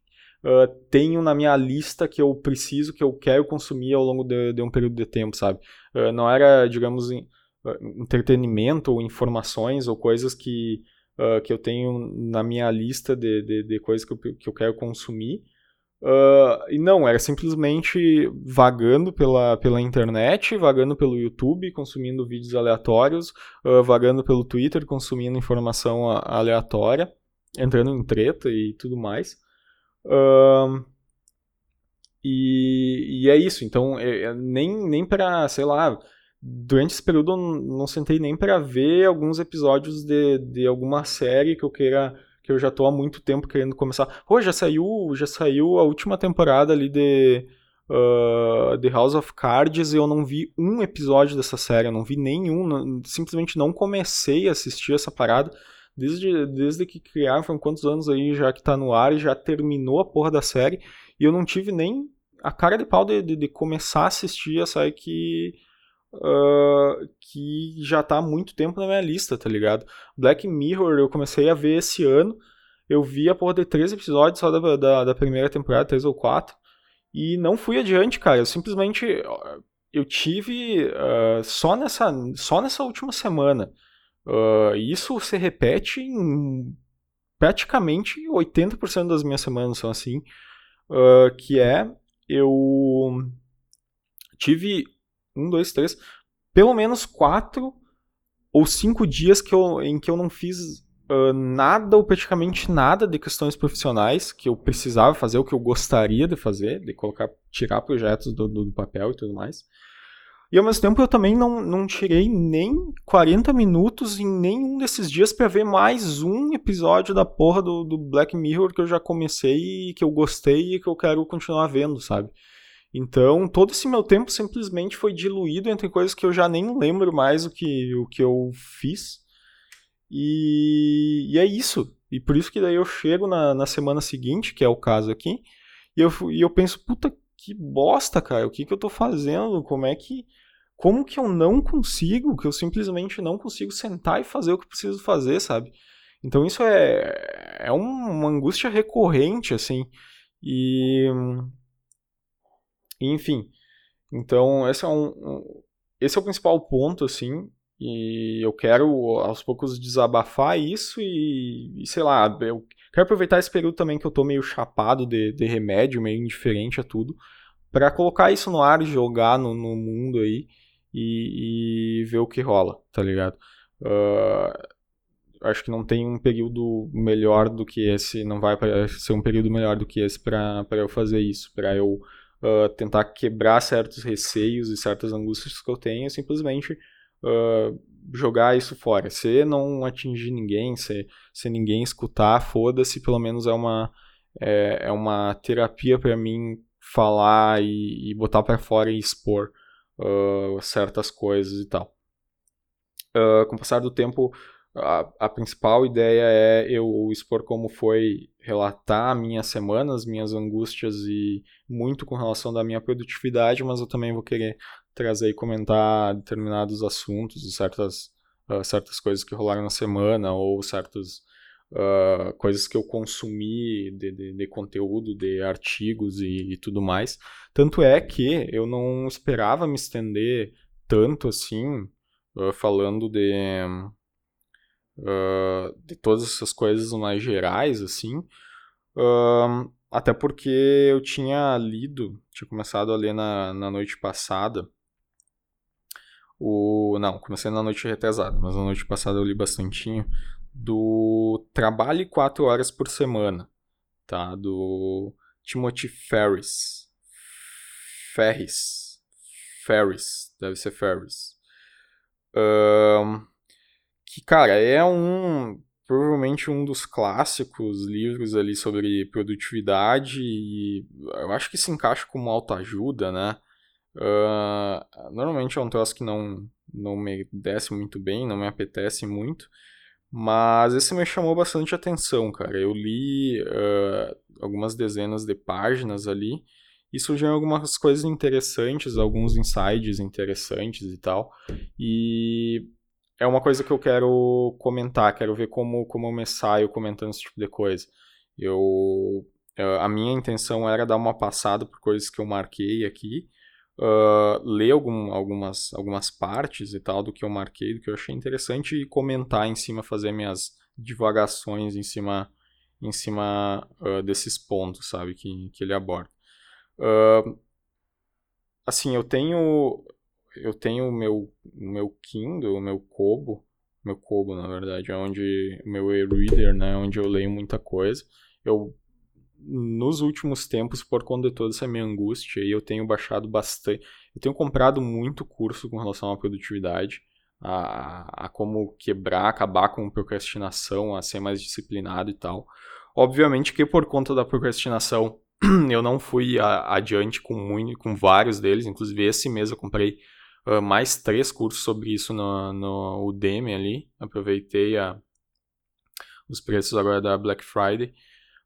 uh, tenho na minha lista que eu preciso, que eu quero consumir ao longo de, de um período de tempo, sabe? Uh, não era, digamos, uh, entretenimento ou informações ou coisas que, que eu tenho na minha lista de, de, de coisas que eu, que eu quero consumir. E não, era simplesmente vagando pela, pela internet, vagando pelo YouTube, consumindo vídeos aleatórios, vagando pelo Twitter, consumindo informação aleatória, entrando em treta e tudo mais. Uh, e, e, é isso. Então, é, é nem, nem para, sei lá, durante esse período eu não sentei nem para ver alguns episódios de, de alguma série que eu queira que eu já tô há muito tempo querendo começar. Pô, já saiu, já saiu a última temporada ali de uh, The House of Cards e eu não vi um episódio dessa série, eu não vi nenhum, não, simplesmente não comecei a assistir essa parada. Desde, desde que criaram, quantos anos aí já que tá no ar e já terminou a porra da série. E eu não tive nem a cara de pau de, de, de começar a assistir a série que. Uh, que já tá há muito tempo na minha lista, tá ligado? Black Mirror eu comecei a ver esse ano. Eu vi a porra de três episódios só da, da, da primeira temporada, três ou quatro. E não fui adiante, cara. Eu simplesmente. Eu tive uh, só, nessa, só nessa última semana Uh, isso se repete em praticamente 80% das minhas semanas são assim, uh, que é eu tive um, dois, três, pelo menos quatro ou cinco dias que eu, em que eu não fiz uh, nada ou praticamente nada de questões profissionais que eu precisava fazer, o que eu gostaria de fazer, de colocar, tirar projetos do, do, do papel e tudo mais. E ao mesmo tempo eu também não, não tirei nem 40 minutos em nenhum desses dias para ver mais um episódio da porra do, do Black Mirror que eu já comecei e que eu gostei e que eu quero continuar vendo, sabe? Então, todo esse meu tempo simplesmente foi diluído entre coisas que eu já nem lembro mais o que, o que eu fiz. E, e é isso. E por isso que daí eu chego na, na semana seguinte, que é o caso aqui, e eu, e eu penso, puta que bosta, cara, o que, que eu tô fazendo? Como é que como que eu não consigo, que eu simplesmente não consigo sentar e fazer o que preciso fazer, sabe? Então isso é, é uma angústia recorrente, assim. E. Enfim. Então, esse é, um, um, esse é o principal ponto, assim. E eu quero, aos poucos, desabafar isso e, e sei lá, eu quero aproveitar esse período também que eu tô meio chapado de, de remédio, meio indiferente a tudo, para colocar isso no ar e jogar no, no mundo aí e, e ver o que rola, tá ligado? Uh, acho que não tem um período melhor do que esse, não vai ser um período melhor do que esse para eu fazer isso, para eu uh, tentar quebrar certos receios e certas angústias que eu tenho, simplesmente uh, jogar isso fora. Se não atingir ninguém, se, se ninguém escutar, foda-se, pelo menos é uma, é, é uma terapia para mim falar e, e botar para fora e expor uh, certas coisas e tal. Uh, com o passar do tempo, a, a, principal ideia é eu expor como foi relatar minhas semanas, minhas angústias e muito com relação da minha produtividade, mas eu também vou querer trazer e comentar determinados assuntos e certas, uh, certas coisas que rolaram na semana ou certas uh, coisas que eu consumi de, de, de conteúdo, de artigos e, e, tudo mais. Tanto é que eu não esperava me estender tanto assim, uh, falando de, uh, de todas essas coisas mais gerais, assim. até porque eu tinha lido, tinha começado a ler na, na noite passada, o, não, comecei na noite retrasada, mas na noite passada eu li bastantinho do Trabalhe 4 Horas por Semana, tá? Do Timothy Ferris. Ferris. Ferris, deve ser Ferris. Um, que, cara, é um. provavelmente um dos clássicos livros ali sobre produtividade e eu acho que se encaixa como autoajuda, né? Uh, normalmente é um troço que não, não me desce muito bem, não me apetece muito, mas esse me chamou bastante atenção, cara. Eu li uh, algumas dezenas de páginas ali e surgiram algumas coisas interessantes, alguns insights interessantes e tal. E é uma coisa que eu quero comentar, quero ver como, como eu me saio comentando esse tipo de coisa. Eu, a minha intenção era dar uma passada por coisas que eu marquei aqui, uh, ler algum, algumas, algumas partes e tal do que eu marquei, do que eu achei interessante e comentar em cima, fazer minhas divagações em cima, em cima uh, desses pontos, sabe, que, que ele aborda. Uh, assim, eu tenho eu tenho o meu, meu Kindle, o meu Kobo, meu Kobo, na verdade, é onde meu e-reader, né, onde eu leio muita coisa. Eu nos últimos tempos, por conta de toda essa minha angústia, eu tenho baixado bastante, eu tenho comprado muito curso com relação à produtividade, a, a como quebrar, acabar com procrastinação, a ser mais disciplinado e tal. Obviamente que por conta da procrastinação, eu não fui a, adiante com muito, com vários deles, inclusive esse mês eu comprei uh, mais três cursos sobre isso no, no Udemy ali. Aproveitei a, os preços agora da Black Friday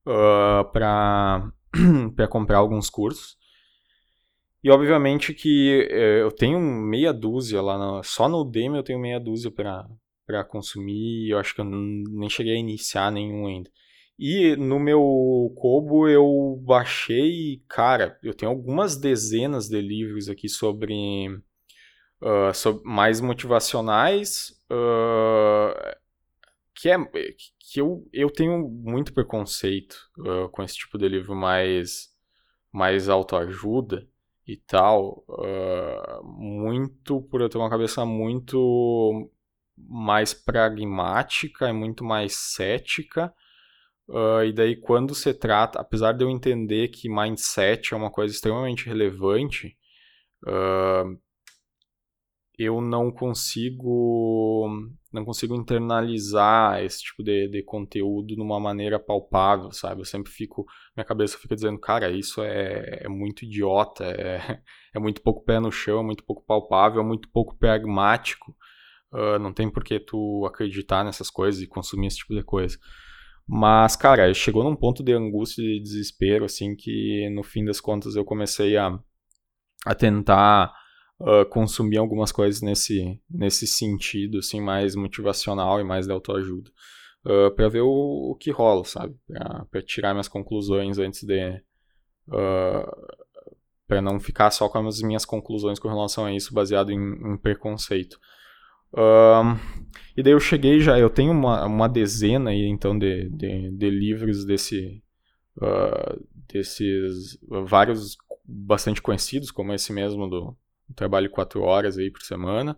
uh, para comprar alguns cursos. E obviamente que uh, eu tenho meia dúzia lá, só no Udemy eu tenho meia dúzia para consumir, eu acho que eu nem cheguei a iniciar nenhum ainda. E no meu Kobo eu baixei, cara, eu tenho algumas dezenas de livros aqui sobre uh, mais motivacionais, uh, que é que eu, eu tenho muito preconceito uh, com esse tipo de livro mais mais autoajuda e tal, muito por eu ter uma cabeça muito mais pragmática e muito mais cética. Uh, e daí, quando se trata, apesar de eu entender que mindset é uma coisa extremamente relevante, uh, eu não consigo não consigo internalizar esse tipo de, de conteúdo de uma maneira palpável, sabe? Eu sempre fico, minha cabeça fica dizendo, cara, isso é, é muito idiota, é, é muito pouco pé no chão, é muito pouco palpável, é muito pouco pragmático. Uh, não tem por que tu acreditar nessas coisas e consumir esse tipo de coisa. Mas, cara, chegou num ponto de angústia e de desespero, assim, que no fim das contas eu comecei a, a tentar uh, consumir algumas coisas nesse, nesse sentido, assim, mais motivacional e mais de autoajuda. Uh, para ver o, o, que rola, sabe? Para tirar minhas conclusões antes de. Uh, para não ficar só com as minhas conclusões com relação a isso, baseado em, em preconceito. Uh, e daí eu cheguei já, eu tenho uma, uma dezena aí, então de, de, de livros desse, uh, desses vários bastante conhecidos, como esse mesmo do, trabalho quatro horas aí por semana,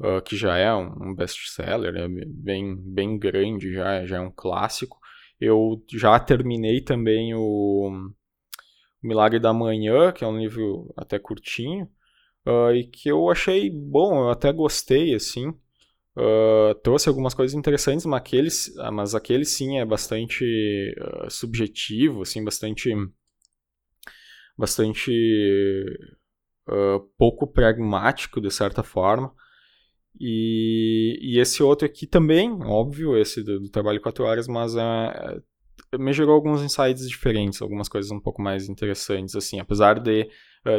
uh, que já é um, best-seller, é bem, bem grande, já, já é um clássico. Eu já terminei também o Milagre da Manhã, que é um livro até curtinho, uh, e que eu achei bom, eu até gostei, assim. Uh, trouxe algumas coisas interessantes, mas aquele, mas aquele sim é bastante subjetivo, assim, bastante bastante pouco pragmático, de certa forma. E, e, esse outro aqui também, óbvio, esse do, do trabalho 4 horas, mas me gerou alguns insights diferentes, algumas coisas um pouco mais interessantes, assim, apesar de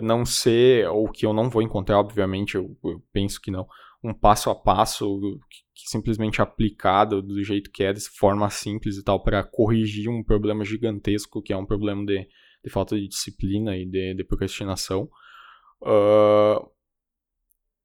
não ser, ou que eu não vou encontrar, obviamente, eu, eu penso que não, um passo a passo que, que simplesmente aplicado do jeito que é, de forma simples e tal, para corrigir um problema gigantesco, que é um problema de, de falta de disciplina e de, de procrastinação. Uh,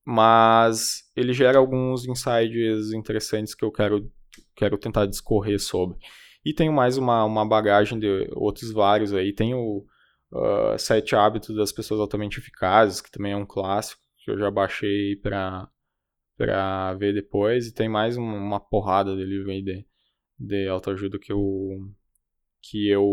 mas ele gera alguns insights interessantes que eu quero, quero tentar discorrer sobre. E tenho mais uma, uma bagagem de outros vários aí. Tem o uh, Sete Hábitos das Pessoas Altamente Eficazes, que também é um clássico, que eu já baixei para para ver depois. E tem mais uma, uma porrada de livro aí de, de autoajuda que eu que eu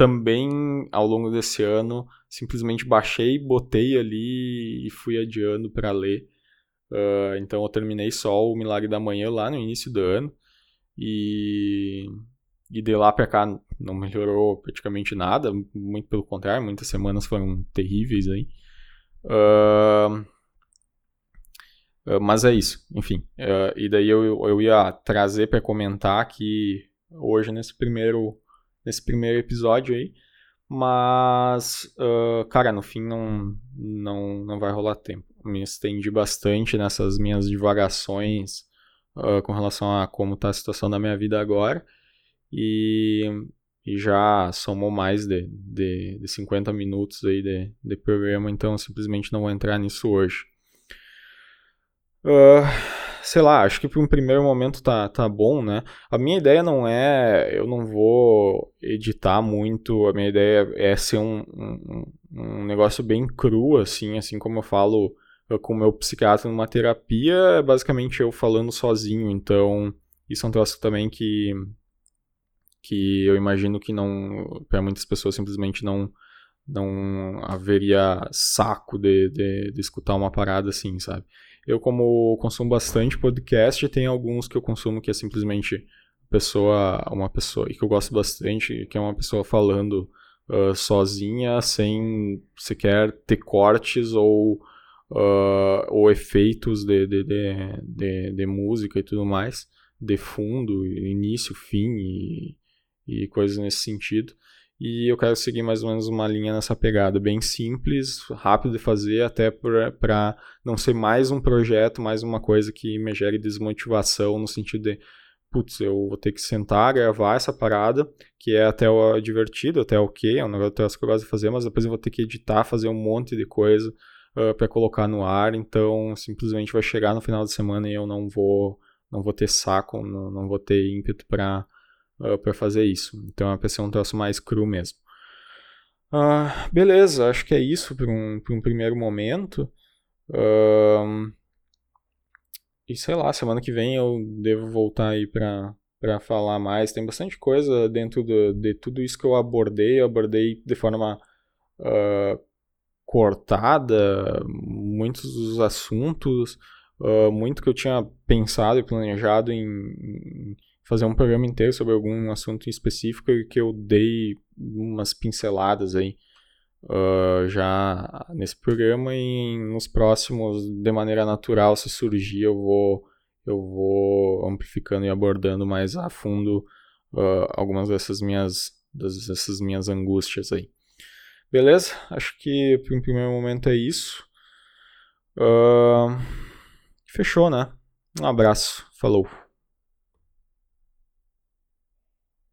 também ao longo desse ano simplesmente baixei, botei ali e fui adiando para ler. Uh, então eu terminei só o Milagre da Manhã lá no início do ano E, e de lá para cá não melhorou praticamente nada, muito pelo contrário, muitas semanas foram terríveis aí. Uh, mas é isso, enfim. Uh, e daí eu, eu ia trazer para comentar aqui hoje nesse primeiro, nesse primeiro episódio aí. Mas, cara, no fim não, não, não vai rolar tempo. Me estendi bastante nessas minhas divagações com relação a como está a situação da minha vida agora. E e já somou mais de, de, de 50 minutos aí de, de programa, então simplesmente não vou entrar nisso hoje. Uh, sei lá, acho que para um primeiro momento tá, tá bom, né? A minha ideia não é, eu não vou editar muito, a minha ideia é ser um, um, um negócio bem cru, assim, assim como eu falo com o meu psiquiatra numa terapia, é basicamente eu falando sozinho, então isso é um troço também que que eu imagino que não para muitas pessoas simplesmente não não haveria saco de, de, de, escutar uma parada assim, sabe? Eu, como consumo bastante podcast, tem alguns que eu consumo que é simplesmente pessoa, uma pessoa, e que eu gosto bastante, que é uma pessoa falando uh, sozinha, sem sequer ter cortes ou, uh, ou efeitos de, de, de, de, de música e tudo mais, de fundo, início, fim e e coisas nesse sentido. E eu quero seguir mais ou menos uma linha nessa pegada, bem simples, rápido de fazer, até para não ser mais um projeto, mais uma coisa que me gere desmotivação, no sentido de, putz, eu vou ter que sentar, gravar essa parada, que é até divertido, até ok, é um negócio que eu gosto de fazer, mas depois eu vou ter que editar, fazer um monte de coisa uh, para colocar no ar, então simplesmente vai chegar no final de semana e eu não vou, não vou ter saco, não, não vou ter ímpeto para uh, para fazer isso. Então é para ser um troço mais cru mesmo. Uh, beleza, acho que é isso para um, um primeiro momento. Uh, e sei lá, semana que vem eu devo voltar aí para para falar mais. Tem bastante coisa dentro do, de tudo isso que eu abordei. Eu abordei de forma uh, cortada muitos dos assuntos, uh, muito que eu tinha pensado e planejado em, em fazer um programa inteiro sobre algum assunto específico e que eu dei umas pinceladas aí uh, já nesse programa e nos próximos, de maneira natural, se surgir, eu vou, eu vou amplificando e abordando mais a fundo uh, algumas dessas minhas, dessas minhas angústias aí. Beleza? Acho que para um primeiro momento é isso. Uh, fechou, né? Um abraço. Falou.